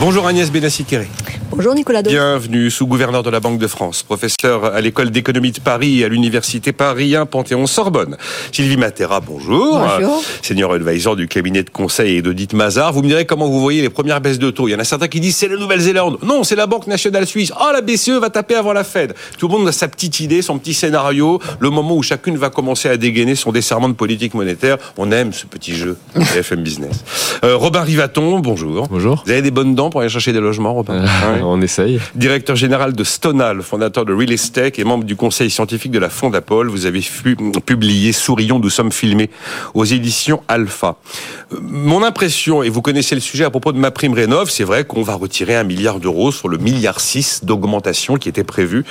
Bonjour Agnès Benassi-Kéré. Bonjour Nicolas Bienvenue, sous-gouverneur de la Banque de France, professeur à l'école d'économie de Paris et à l'université Paris 1 Panthéon-Sorbonne. Sylvie Matera, bonjour. Bonjour. Senior advisor du cabinet de conseil et d'audit Mazar. Vous me direz comment vous voyez les premières baisses de taux. Il y en a certains qui disent c'est la Nouvelle-Zélande. Non, c'est la Banque nationale suisse. Oh, la BCE va taper avant la Fed. Tout le monde a sa petite idée, son petit scénario, le moment où chacune va commencer à dégainer son desserrement de politique monétaire. On aime ce petit jeu FM Business. Euh, Robin Rivaton, bonjour. Bonjour. Vous avez des bonnes dents pour aller chercher des logements, Robin? Euh, On essaye directeur général de Stonal, fondateur de Real Estate et membre du conseil scientifique de la Fondapol. Vous avez publié Sourions, nous sommes filmés aux éditions Alpha. Euh, mon impression, et vous connaissez le sujet à propos de ma prime rénov, c'est vrai qu'on va retirer un milliard d'euros sur le milliard 6 d'augmentation qui était prévu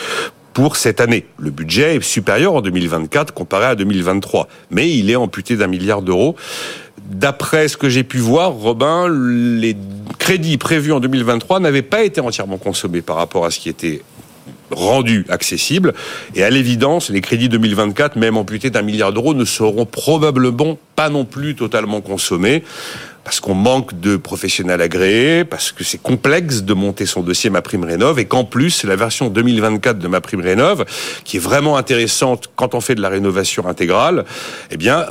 pour cette année. Le budget est supérieur en 2024 comparé à 2023, mais il est amputé d'un milliard d'euros. D'après ce que j'ai pu voir, Robin, les crédits prévus en 2023 n'avaient pas été entièrement consommés par rapport à ce qui était rendu accessible. Et à l'évidence, les crédits 2024, même amputés d'un milliard d'euros, ne seront probablement pas non plus totalement consommés parce qu'on manque de professionnels agréés, parce que c'est complexe de monter son dossier Ma Prime Rénov, et qu'en plus, la version 2024 de Ma Prime Rénov, qui est vraiment intéressante quand on fait de la rénovation intégrale, eh bien,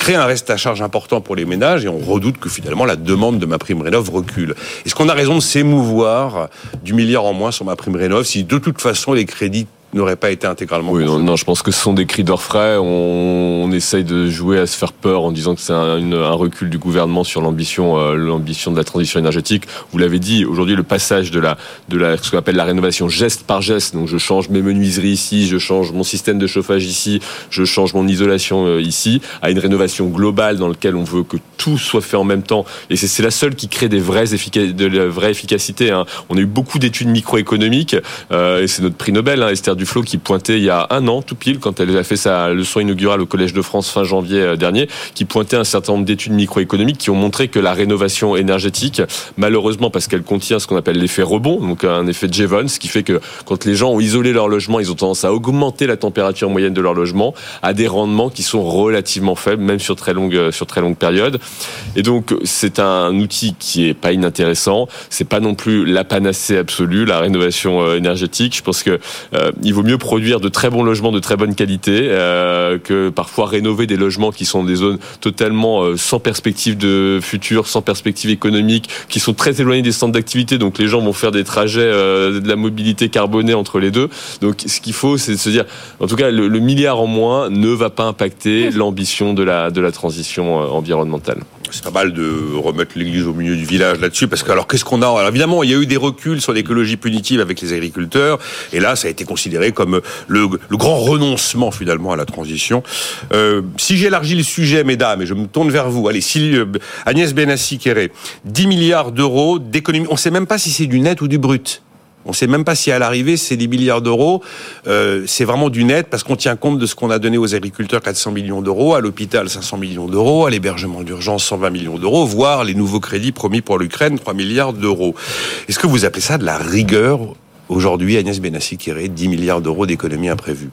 crée un reste à charge important pour les ménages, et on redoute que finalement la demande de Ma Prime Rénov recule. Est-ce qu'on a raison de s'émouvoir du milliard en moins sur Ma Prime Rénov si de toute façon les crédits n'aurait pas été intégralement. Oui, non, je pense que ce sont des cris d'orfraie. On, on, essaye de jouer à se faire peur en disant que c'est un, un, recul du gouvernement sur l'ambition, euh, l'ambition de la transition énergétique. Vous l'avez dit, aujourd'hui, le passage de la, de la, ce qu'on appelle la rénovation geste par geste. Donc, je change mes menuiseries ici, je change mon système de chauffage ici, je change mon isolation euh, ici, à une rénovation globale dans laquelle on veut que tout soit fait en même temps. Et c'est la seule qui crée des vraies de la vraie efficacité. Hein. On a eu beaucoup d'études microéconomiques, euh, et c'est notre prix Nobel, hein, Esther Duflo qui pointait il y a un an, tout pile, quand elle a fait sa leçon inaugurale au Collège de France fin janvier euh, dernier, qui pointait un certain nombre d'études microéconomiques qui ont montré que la rénovation énergétique, malheureusement parce qu'elle contient ce qu'on appelle l'effet rebond, donc un effet Jevons, ce qui fait que quand les gens ont isolé leur logement, ils ont tendance à augmenter la température moyenne de leur logement à des rendements qui sont relativement faibles, même sur très longue, euh, sur très longue période. Et donc, c'est un outil qui est pas inintéressant. C'est pas non plus la panacée absolue, la rénovation euh, énergétique. Je pense que il vaut mieux produire de très bons logements de très bonne qualité euh, que parfois rénover des logements qui sont des zones totalement euh, sans perspective de futur, sans perspective économique, qui sont très éloignées des centres d'activité. Donc les gens vont faire des trajets euh, de la mobilité carbonée entre les deux. Donc ce qu'il faut, c'est de se dire, en tout cas, le, le, milliard en moins ne va pas impacter l'ambition de la de la transition environnementale c'est pas mal de remettre l'église au milieu du village là-dessus, parce que alors qu'est-ce qu'on a? Alors, Évidemment, il y a eu des reculs sur l'écologie punitive avec les agriculteurs, et là, ça a été considéré comme le, le grand renoncement finalement à la transition. Euh, si j'élargis le sujet, mesdames, et je me tourne vers vous, allez, euh, Agnès Benassi-Kéré, 10 milliards d'euros d'économie, on sait même pas si c'est du net ou du brut. On ne sait même pas si à l'arrivée c'est des milliards d'euros. Euh, c'est vraiment du net parce qu'on tient compte de ce qu'on a donné aux agriculteurs 400 millions d'euros, à l'hôpital 500 millions d'euros, à l'hébergement d'urgence 120 millions d'euros, voire les nouveaux crédits promis pour l'Ukraine 3 milliards d'euros. Est-ce que vous appelez ça de la rigueur aujourd'hui, Agnès Benassi-Kéré, 10 milliards d'euros d'économies imprévues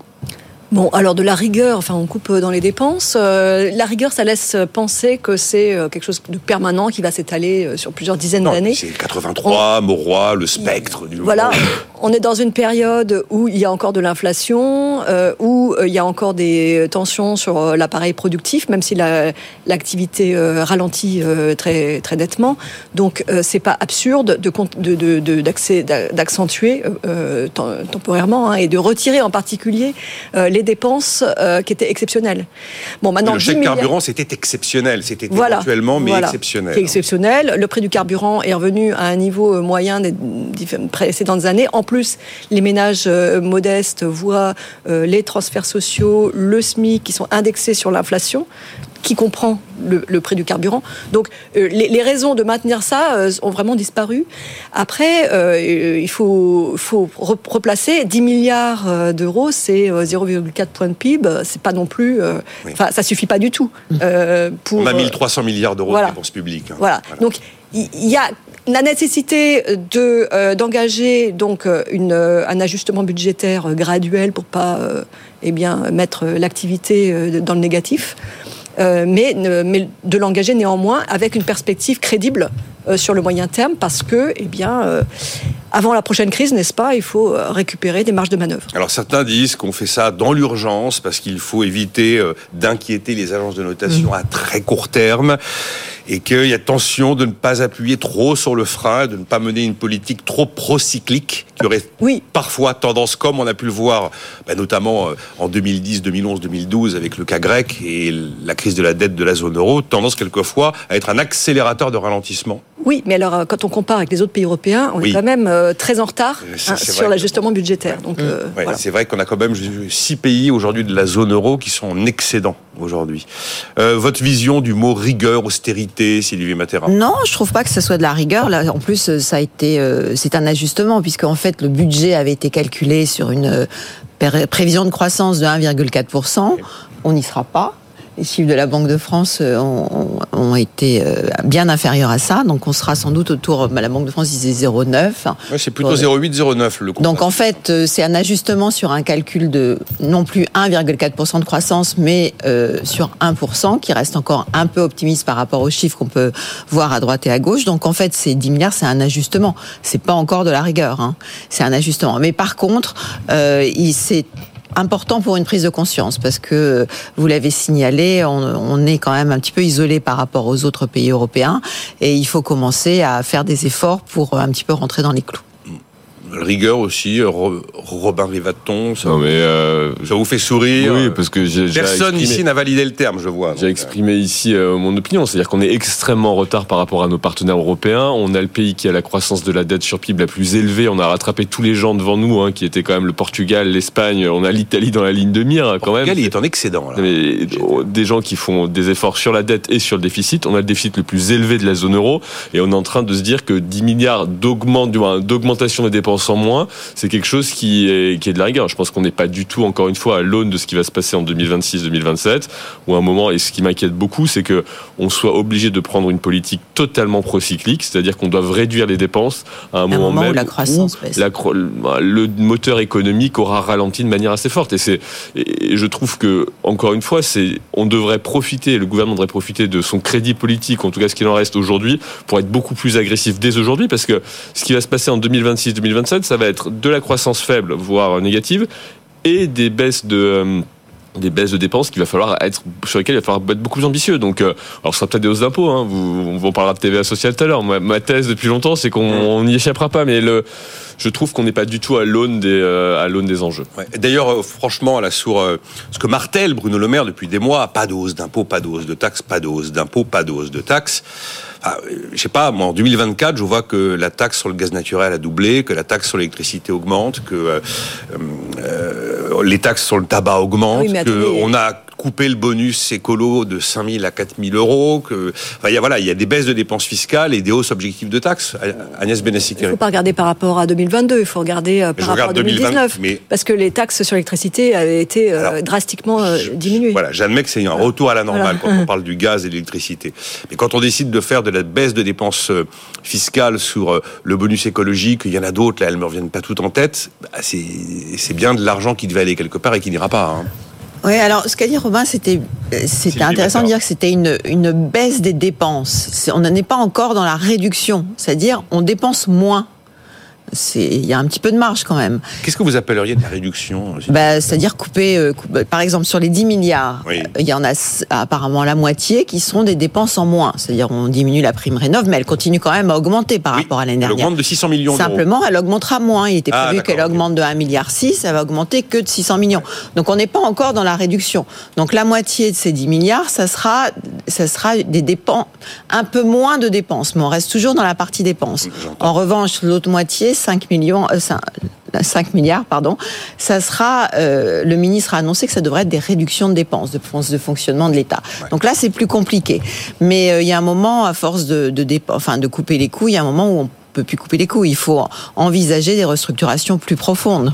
Bon, alors de la rigueur, enfin on coupe dans les dépenses. Euh, la rigueur, ça laisse penser que c'est euh, quelque chose de permanent qui va s'étaler euh, sur plusieurs dizaines d'années. C'est 83, Mauroy, le spectre du Voilà, on est dans une période où il y a encore de l'inflation, où il y a encore des tensions sur l'appareil productif, même si l'activité ralentit très très nettement. Donc c'est pas absurde de d'accentuer temporairement hein, et de retirer en particulier les dépenses euh, qui étaient exceptionnelles. Bon, maintenant, le chèque carburant, c'était exceptionnel. C'était voilà, éventuellement, mais exceptionnel. Exceptionnel. Le prix du carburant est revenu à un niveau euh, moyen des précédentes années. En plus, les ménages euh, modestes voient les transferts sociaux, le SMIC qui sont indexés sur l'inflation qui comprend le, prix du carburant. Donc euh, les, raisons de maintenir ça euh, ont vraiment disparu. Après, euh, il faut, faut replacer 10 milliards d'euros, c'est 0,4 points de PIB. C'est pas non plus, enfin ça suffit pas du tout. pour, On a 1300 milliards d'euros de dépenses publiques. Hein. Voilà. Donc il y a la nécessité de d'engager donc une, un ajustement budgétaire graduel pour pas eh bien mettre l'activité dans le négatif. mais de l'engager néanmoins avec une perspective crédible sur le moyen terme parce que, eh bien, avant la prochaine crise, n'est-ce pas, il faut récupérer des marges de manœuvre. Alors certains disent qu'on fait ça dans l'urgence parce qu'il faut éviter d'inquiéter les agences de notation mmh. à très court terme et qu'il y a tension de ne pas appuyer trop sur le frein, de ne pas mener une politique trop procyclique qui aurait oui. parfois tendance, comme on a pu le voir, bah, notamment euh, en 2010, 2011, 2012 avec le cas grec et la crise de la dette de la zone euro, tendance quelquefois à être un accélérateur de ralentissement. Oui, mais alors euh, quand on compare avec les autres pays européens, on est quand même euh, très en retard hein, sur l'ajustement budgétaire. Donc, C'est vrai qu'on a quand même six pays aujourd'hui de la zone euro qui sont en excédent aujourd'hui. votre vision du mot rigueur, austérité, Sylvie Matera? Non, je trouve pas que ce soit de la rigueur. Là, en plus, ça a été, c'est un ajustement puisque en fait le budget avait été calculé sur une euh, prévision de croissance de 1,4%. On n'y sera pas. Les chiffres de la Banque de France euh, ont, été euh, bien inférieurs à ça, donc on sera sans doute autour. Bah, la Banque de France disait 0,9. c'est plutôt 0,8, 0,9 le cours. Donc en fait, euh, c'est un ajustement sur un calcul de non plus 1,4% de croissance, mais sur 1%, qui reste encore un peu optimiste par rapport aux chiffres qu'on peut voir à droite et à gauche. Donc en fait, ces 10 milliards, c'est un ajustement. C'est pas encore de la rigueur, hein. c'est un ajustement. Mais par contre, il s'est important pour une prise de conscience parce que vous l'avez signalé, on, est quand même un petit peu isolé par rapport aux autres pays européens et il faut commencer à faire des efforts pour un petit peu rentrer dans les clous rigueur aussi, Robin Rivaton, ça, mais euh, ça vous fait sourire Oui, parce que personne ici n'a validé le terme, je vois. J'ai exprimé ici euh, mon opinion, c'est-à-dire qu'on est extrêmement en retard par rapport à nos partenaires européens. On a le pays qui a la croissance de la dette sur PIB la plus élevée. On a rattrapé tous les gens devant nous, hein, qui étaient quand même le Portugal, l'Espagne. On a l'Italie dans la ligne de mire quand même. Il est en excédent. Là. Mais, oh, des gens qui font des efforts sur la dette et sur le déficit. On a le déficit le plus élevé de la zone euro et on est en train de se dire que 10 milliards d'augmentation des dépenses en moins, c'est quelque chose qui est, qui est de la rigueur. Je pense qu'on n'est pas du tout, encore une fois, à l'aune de ce qui va se passer en 2026-2027, où à un moment, et ce qui m'inquiète beaucoup, c'est que on soit obligé de prendre une politique totalement procyclique, c'est-à-dire qu'on doit réduire les dépenses à un, moment, même où la croissance le moteur économique aura ralenti de manière assez forte. Et c'est, je trouve que, encore une fois, c'est, on devrait profiter, le gouvernement devrait profiter de son crédit politique, en tout cas ce qu'il en reste aujourd'hui, pour être beaucoup plus agressif dès aujourd'hui, parce que ce qui va se passer en 2026-2027, ça va être de la croissance faible, voire négative, et des baisses de euh, des baisses de dépenses qu'il va falloir être sur lesquelles il va falloir être beaucoup plus ambitieux. Donc, euh, alors ce sera peut-être des hausses d'impôts. Hein. Vous, on parlera de TVA sociale tout à l'heure. Ma, thèse depuis longtemps, c'est qu'on n'y échappera pas. Mais le, je trouve qu'on n'est pas du tout à l'aune des euh, à l'aune des enjeux. D'ailleurs, franchement, là sur ce que martèle Bruno Le Maire depuis des mois, pas de hausse d'impôts, pas de hausse de taxes, pas de hausse d'impôts, pas de hausse de taxes. Ah, je sais pas, moi, en 2024, je vois que la taxe sur le gaz naturel a doublé, que la taxe sur l'électricité augmente, que euh, euh, les taxes sur le tabac augmentent, qu'on a couper le bonus écolo de 5 000 à 4 000 euros. Que, enfin, il y a, voilà, il y a des baisses de dépenses fiscales et des hausses objectives de taxes. Agnès Benassikiri. Il ne faut pas regarder par rapport à 2022, il faut regarder euh, par rapport à 2019. mais... Parce que les taxes sur l'électricité avaient été euh, drastiquement euh, diminuées. Voilà, j'admets que c'est un retour à la normale quand on parle du gaz et de l'électricité. Mais quand on décide de faire de la baisse de dépenses fiscales sur le bonus écologique, il y en a d'autres, là, elles ne me reviennent pas toutes en tête, bah, c'est bien de l'argent qui devait aller quelque part et qui n'ira pas. Hein. Oui, alors ce qu'a dit Robin, c'était c'était intéressant de dire que c'était une, une baisse des dépenses. On n'en est pas encore dans la réduction, c'est-à-dire on dépense moins il y a un petit peu de marge quand même. Qu'est-ce que vous appelleriez de la réduction bah, C'est-à-dire couper, euh, bah, par exemple, sur les 10 milliards, il y en a apparemment la moitié qui sont des dépenses en moins. C'est-à-dire on diminue la prime rénov, mais elle continue quand même à augmenter par rapport à l'année dernière. Elle augmente de 600 millions Simplement, elle augmentera moins. Il était ah, prévu qu'elle augmente de 1,6 milliard, elle va augmenter que de 600 millions. Donc on n'est pas encore dans la réduction. Donc la moitié de ces 10 milliards, ça sera, ça sera des dépenses, un peu moins de dépenses, mais on reste toujours dans la partie dépenses. En revanche, l'autre moitié, 5 millions, 5, euh, milliards, pardon, ça sera, euh, le ministre a annoncé que ça devrait être des réductions de dépenses, de dépenses de fonctionnement de l'État. Donc là, c'est plus compliqué. Mais euh, il y a un moment, à force de, de, enfin, de couper les coûts, il y a un moment où on peut plus couper les coûts. Il faut envisager des restructurations plus profondes.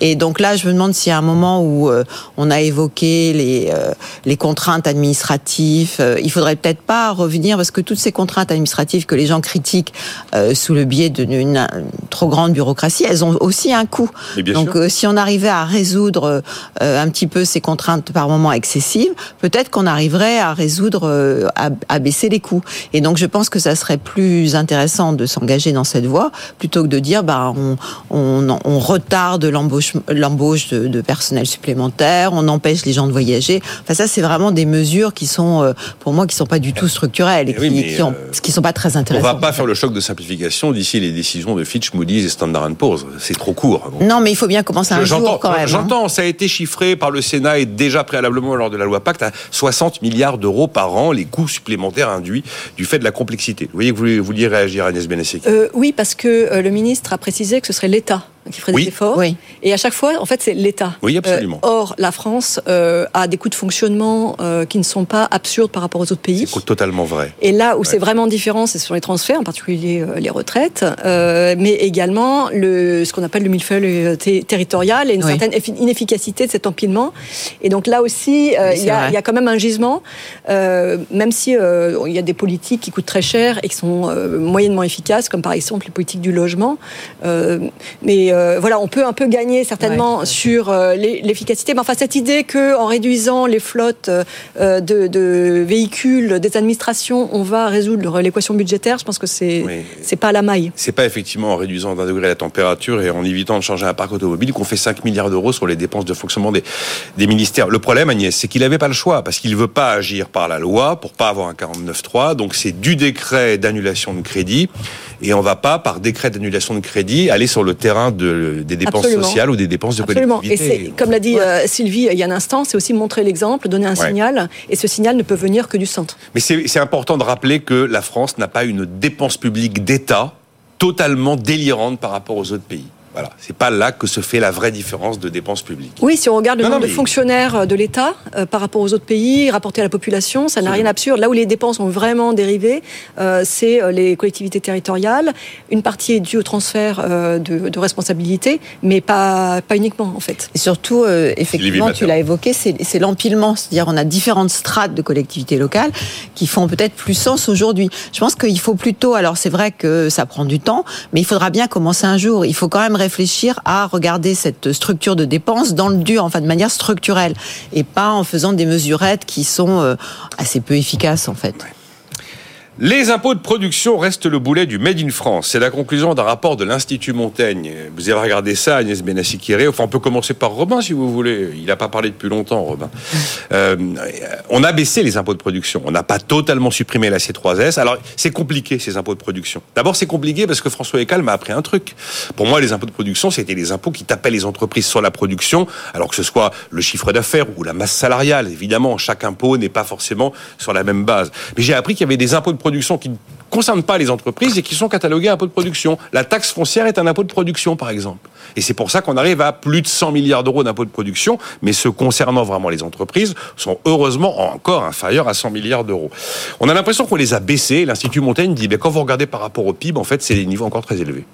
Et donc là, je me demande s'il y a un moment où euh, on a évoqué les, euh, les contraintes administratives, euh, il faudrait peut-être pas revenir parce que toutes ces contraintes administratives que les gens critiquent sous le biais d'une trop grande bureaucratie, elles ont aussi un coût. Donc si on arrivait à résoudre un petit peu ces contraintes par moment excessives, peut-être qu'on arriverait à résoudre, à, à baisser les coûts. Et donc je pense que ça serait plus intéressant de s'engager dans cette voie plutôt que de dire bah on, on, on retarde l'embauche l'embauche de, de, personnel supplémentaire, on empêche les gens de voyager. Enfin ça c'est vraiment des mesures qui sont euh, pour moi qui sont pas du tout structurelles et, eh qui, qui, ont, euh, qui sont pas très intéressantes. On va pas faire le choc de simplification d'ici les décisions de Fitch, Moody's et Standard Poor's. C'est trop court. Non mais il faut bien commencer un jour quand même. Hein. J'entends, ça a été chiffré par le Sénat et déjà préalablement lors de la loi Pacte à 60 milliards d'euros par an les coûts supplémentaires induits du fait de la complexité. Vous voyez que vous vouliez réagir Agnès Benesek. Euh, oui parce que le ministre a précisé que ce serait l'État qui ferait des efforts. Et à chaque fois, en fait, c'est l'État. Oui, absolument. Euh, or, la France euh, a des coûts de fonctionnement euh, qui ne sont pas absurdes par rapport aux autres pays. C'est totalement vrai. Et là où c'est vraiment différent, c'est sur les transferts, en particulier les retraites, mais également le, ce qu'on appelle le millefeuille territorial et une certaine inefficacité de cet empilement. Et donc là aussi, il y, a, y, a quand même un gisement, même si il y a des politiques qui coûtent très cher et qui sont moyennement efficaces, comme par exemple les politiques du logement. mais euh, voilà, on peut un peu gagner certainement sur euh, l'efficacité. Mais enfin, cette idée que en réduisant les flottes euh, de, véhicules des administrations, on va résoudre l'équation budgétaire, je pense que c'est c'est pas à la maille. C'est pas effectivement en réduisant d'un degré la température et en évitant de changer un parc automobile qu'on fait 5 milliards d'euros sur les dépenses de fonctionnement des, des ministères. Le problème, Agnès, c'est qu'il n'avait pas le choix parce qu'il veut pas agir par la loi pour pas avoir un 49.3. Donc c'est du décret d'annulation de crédit et on va pas par décret d'annulation de crédit aller sur le terrain de des dépenses sociales ou des dépenses de Absolument. Et comme l'a dit euh, Sylvie il y a un instant, c'est aussi montrer l'exemple, donner un signal, et ce signal ne peut venir que du centre. Mais c'est important de rappeler que la France n'a pas une dépense publique d'État totalement délirante par rapport aux autres pays. Voilà, c'est pas là que se fait la vraie différence de dépenses publiques. Oui, si on regarde le nombre de fonctionnaires euh, de l'État euh, par rapport aux autres pays, rapporté à la population, ça n'a rien d'absurde. Là où les dépenses ont vraiment dérivé, euh, c'est les collectivités territoriales. Une partie est due au transfert de, de, responsabilité, mais pas, pas uniquement en fait. Et surtout, effectivement, tu l'as évoqué, c'est l'empilement. C'est-à-dire on a différentes strates de collectivités locales qui font peut-être plus sens aujourd'hui. Je pense qu'il faut plutôt, alors c'est vrai que ça prend du temps, mais il faudra bien commencer un jour. Il faut quand même réfléchir à regarder cette structure de dépenses dans le dur, enfin de manière structurelle, et pas en faisant des mesurettes qui sont euh, assez peu efficaces en fait. Les impôts de production restent le boulet du Made in France. C'est la conclusion d'un rapport de l'Institut Montaigne. Vous avez regardé ça, Agnès Benassi-Kéré. Enfin, on peut commencer par Robin, si vous voulez. Il n'a pas parlé depuis longtemps, Robin. Euh, on a baissé les impôts de production. On n'a pas totalement supprimé la C3S. Alors, c'est compliqué, ces impôts de production. D'abord, c'est compliqué parce que François Ecal m'a appris un truc. Pour moi, les impôts de production, c'était les impôts qui tapaient les entreprises sur la production, alors que ce soit le chiffre d'affaires ou la masse salariale. Évidemment, chaque impôt n'est pas forcément sur la même base. Mais j'ai appris qu'il y avait des impôts de production qui ne concernent pas les entreprises et qui sont catalogués impôts de production. La taxe foncière est un impôt de production, par exemple. Et c'est pour ça qu'on arrive à plus de 100 milliards d'euros d'impôts de production, mais ceux concernant vraiment les entreprises sont heureusement encore inférieurs à 100 milliards d'euros. On a l'impression qu'on les a baissés. L'Institut Montaigne dit, ben, quand vous regardez par rapport au PIB, en fait, c'est des niveaux encore très élevés.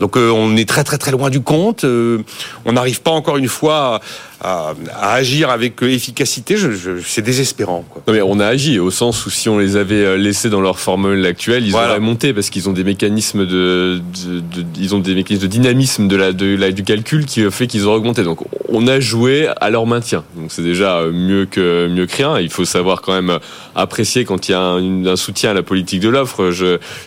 Donc euh, on est très très très loin du compte. Euh, on n'arrive pas encore une fois à, agir avec efficacité, c'est désespérant. Non mais on a agi au sens où si on les avait euh, laissés dans leur formule actuelle, ils auraient monté parce qu'ils ont des mécanismes de, ils ont des mécanismes de dynamisme de la, de la, du calcul qui fait qu'ils auraient augmenté. Donc on a joué à leur maintien. Donc c'est déjà mieux que mieux que rien. Il faut savoir quand même apprécier quand il y a un, soutien à la politique de l'offre.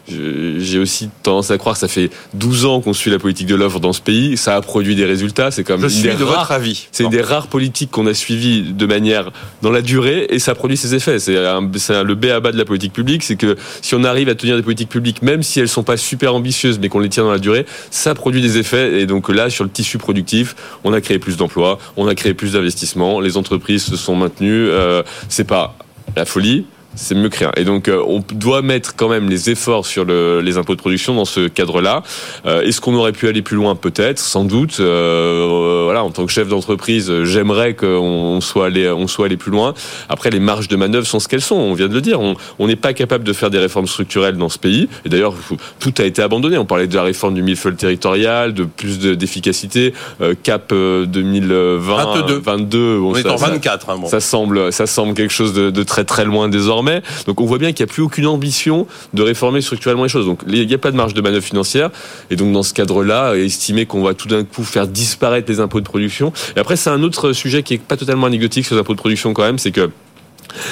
J'ai aussi tendance à croire que ça fait 12 ans qu'on suit la politique de l'offre dans ce pays. Ça a produit des résultats. C'est comme je suis de votre avis. C'est des rares politiques qu'on a suivies de manière dans la durée et ça produit ses effets. C'est le B à bas de la politique publique, c'est que si on arrive à tenir des politiques publiques, même si elles sont pas super ambitieuses, mais qu'on les tient dans la durée, ça produit des effets. Et donc là, sur le tissu productif, on a créé plus d'emplois, on a créé plus d'investissements, les entreprises se sont maintenues. Euh, c'est pas la folie, c'est mieux que rien. Et donc, euh, on doit mettre quand même les efforts sur le, les impôts de production dans ce cadre-là. Euh, Est-ce qu'on aurait pu aller plus loin? Peut-être, sans doute. Euh, voilà, en tant que chef d'entreprise, j'aimerais qu'on soit allé, on soit allé plus loin. Après, les marges de manœuvre sont ce qu'elles sont. On vient de le dire. On n'est pas capable de faire des réformes structurelles dans ce pays. Et d'ailleurs, tout a été abandonné. On parlait de la réforme du millefeuille territorial, de plus d'efficacité. Euh, cap 2020, 22. 22 on est en 24. Ça, hein, bon. ça semble, ça semble quelque chose de, de très très loin désormais. Donc on voit bien qu'il n'y a plus aucune ambition de réformer structurellement les choses. Donc il n'y a pas de marge de manœuvre financière. Et donc dans ce cadre-là, estimer qu'on va tout d'un coup faire disparaître les impôts de production. Et après, c'est un autre sujet qui est pas totalement anecdotique sur les impôts de production quand même, c'est que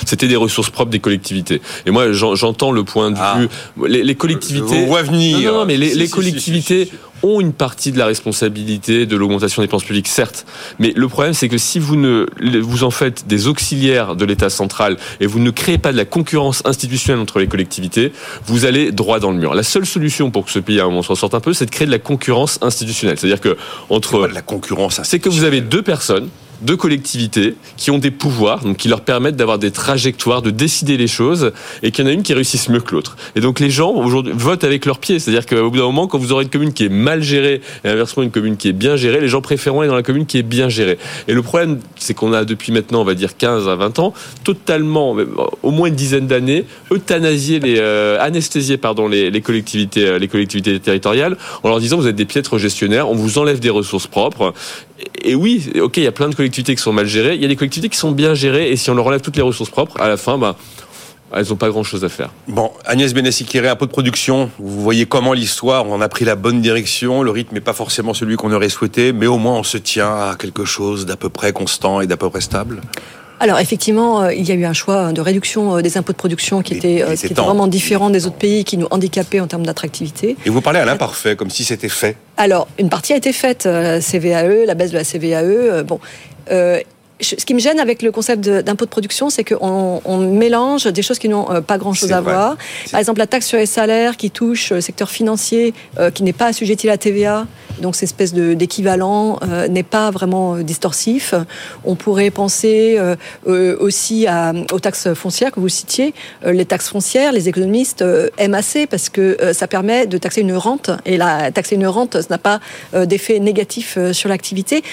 c'était des ressources propres des collectivités. Et moi, j'entends le point de ah. vue. Les, collectivités. On venir. Non, non, mais les, collectivités ont une partie de la responsabilité de l'augmentation des dépenses publiques, certes. Mais le problème, c'est que si vous ne vous en faites des auxiliaires de l'État central et vous ne créez pas de la concurrence institutionnelle entre les collectivités, vous allez droit dans le mur. La seule solution pour que ce pays à un moment s'en sorte un peu, c'est de créer de la concurrence institutionnelle. C'est-à-dire que entre de la concurrence, c'est que vous avez deux personnes de collectivités qui ont des pouvoirs, donc qui leur permettent d'avoir des trajectoires, de décider les choses, et qu'il y en a une qui réussisse mieux que l'autre. Et donc les gens aujourd'hui votent avec leurs pieds, c'est-à-dire qu'au bout d'un moment, quand vous aurez une commune qui est mal gérée et inversement une commune qui est bien gérée, les gens préféreront aller dans la commune qui est bien gérée. Et le problème, c'est qu'on a depuis maintenant, on va dire 15 à 20 ans, totalement, au moins une dizaine d'années, euthanasié les, euh, anesthésié pardon les, les collectivités, euh, les collectivités territoriales, en leur disant vous êtes des piètres gestionnaires, on vous enlève des ressources propres. Et oui, ok, il y a plein de collectivités qui sont mal gérées, il y a des collectivités qui sont bien gérées, et si on leur enlève toutes les ressources propres, à la fin, bah, elles n'ont pas grand-chose à faire. Bon, Agnès Benessikiré, un peu de production. Vous voyez comment l'histoire, on a pris la bonne direction. Le rythme n'est pas forcément celui qu'on aurait souhaité, mais au moins on se tient à quelque chose d'à peu près constant et d'à peu près stable. Alors effectivement, euh, il y a eu un choix de réduction euh, des impôts de production qui était, euh, qui était vraiment différent des autres pays, qui nous handicapait en termes d'attractivité. Et vous parlez à l'imparfait, comme si c'était fait. Alors, une partie a été faite, la CVAE, la baisse de la CVAE. Bon, ce qui me gêne avec le concept d'impôt de, production, c'est qu'on on mélange des choses qui n'ont euh, pas grand-chose à voir. Par exemple, la taxe sur les salaires qui touche le secteur financier, euh, qui n'est pas assujetti à la TVA, donc cette espèce d'équivalent euh, n'est pas vraiment distorsif. On pourrait penser aussi à, aux taxes foncières que vous citiez. les taxes foncières, les économistes aiment assez parce que ça permet de taxer une rente, et la taxer une rente, ça n'a pas d'effet négatif sur l'activité.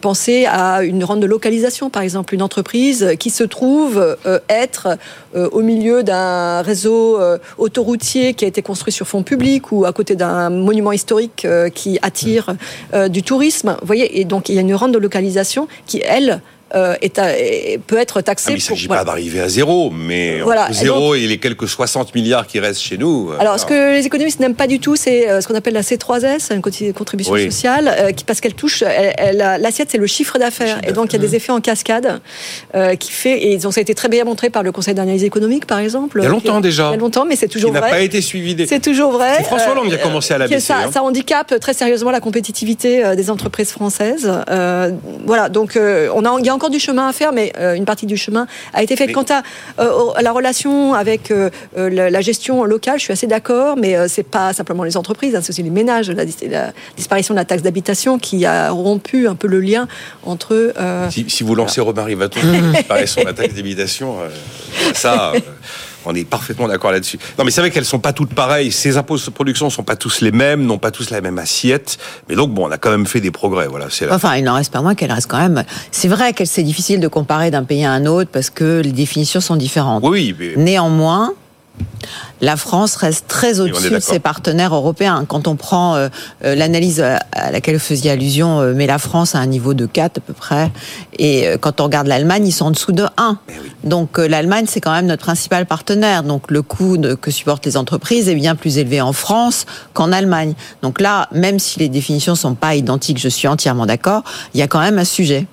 pensez à une rente de localisation par exemple, une entreprise qui se trouve euh, être euh, au milieu d'un réseau euh, autoroutier qui a été construit sur fonds publics ou à côté d'un monument historique qui attire du tourisme. Voyez, et donc il y a une rente de localisation qui, elle, euh, peut être taxé. Ah, il ne s'agit pas d'arriver à zéro, mais voilà. zéro et, les quelques 60 milliards qui restent chez nous. Euh, alors, ce que les économistes n'aiment pas du tout, c'est euh, ce qu'on appelle la C3S, une contribution sociale, qui, parce qu'elle touche, l'assiette, c'est le chiffre d'affaires. Et donc, il y a des effets en cascade qui fait, et donc ça a été très bien montré par le Conseil d'analyse économique, par exemple. Il y a longtemps déjà. Il y a longtemps, mais c'est toujours vrai. n'a pas été suivi. Des... C'est toujours vrai. François Hollande qui a commencé à la baisser. Ça, hein. ça handicape très sérieusement la compétitivité des entreprises françaises. voilà, donc on a, il y a encore du chemin à faire, mais euh, une partie du chemin a été faite. Quant euh, à, la relation avec euh, la, gestion locale, je suis assez d'accord, mais c'est pas simplement les entreprises, hein, c'est aussi les ménages, la, disparition de la taxe d'habitation qui a rompu un peu le lien entre. Si, vous lancez Robin Rivaton, disparition de la taxe d'habitation, ça on est parfaitement d'accord là-dessus. Non, mais c'est vrai qu'elles sont pas toutes pareilles. Ces impôts de production sont pas tous les mêmes, n'ont pas tous la même assiette. Mais donc, bon, on a quand même fait des progrès. Voilà. C'est Enfin, il n'en reste pas moins qu'elle reste quand même. C'est vrai que c'est difficile de comparer d'un pays à un autre parce que les définitions sont différentes. Oui. Néanmoins, la France reste très au-dessus de ses partenaires européens. Quand on prend euh, euh, l'analyse à laquelle vous faisiez allusion, euh, met la France à un niveau de 4 à peu près, et quand on regarde l'Allemagne, ils sont en dessous de 1. Eh Donc l'Allemagne, c'est quand même notre principal partenaire. Donc le coût que supportent les entreprises est bien plus élevé en France qu'en Allemagne. Donc là, même si les définitions sont pas identiques, je suis entièrement d'accord, il y a quand même un sujet.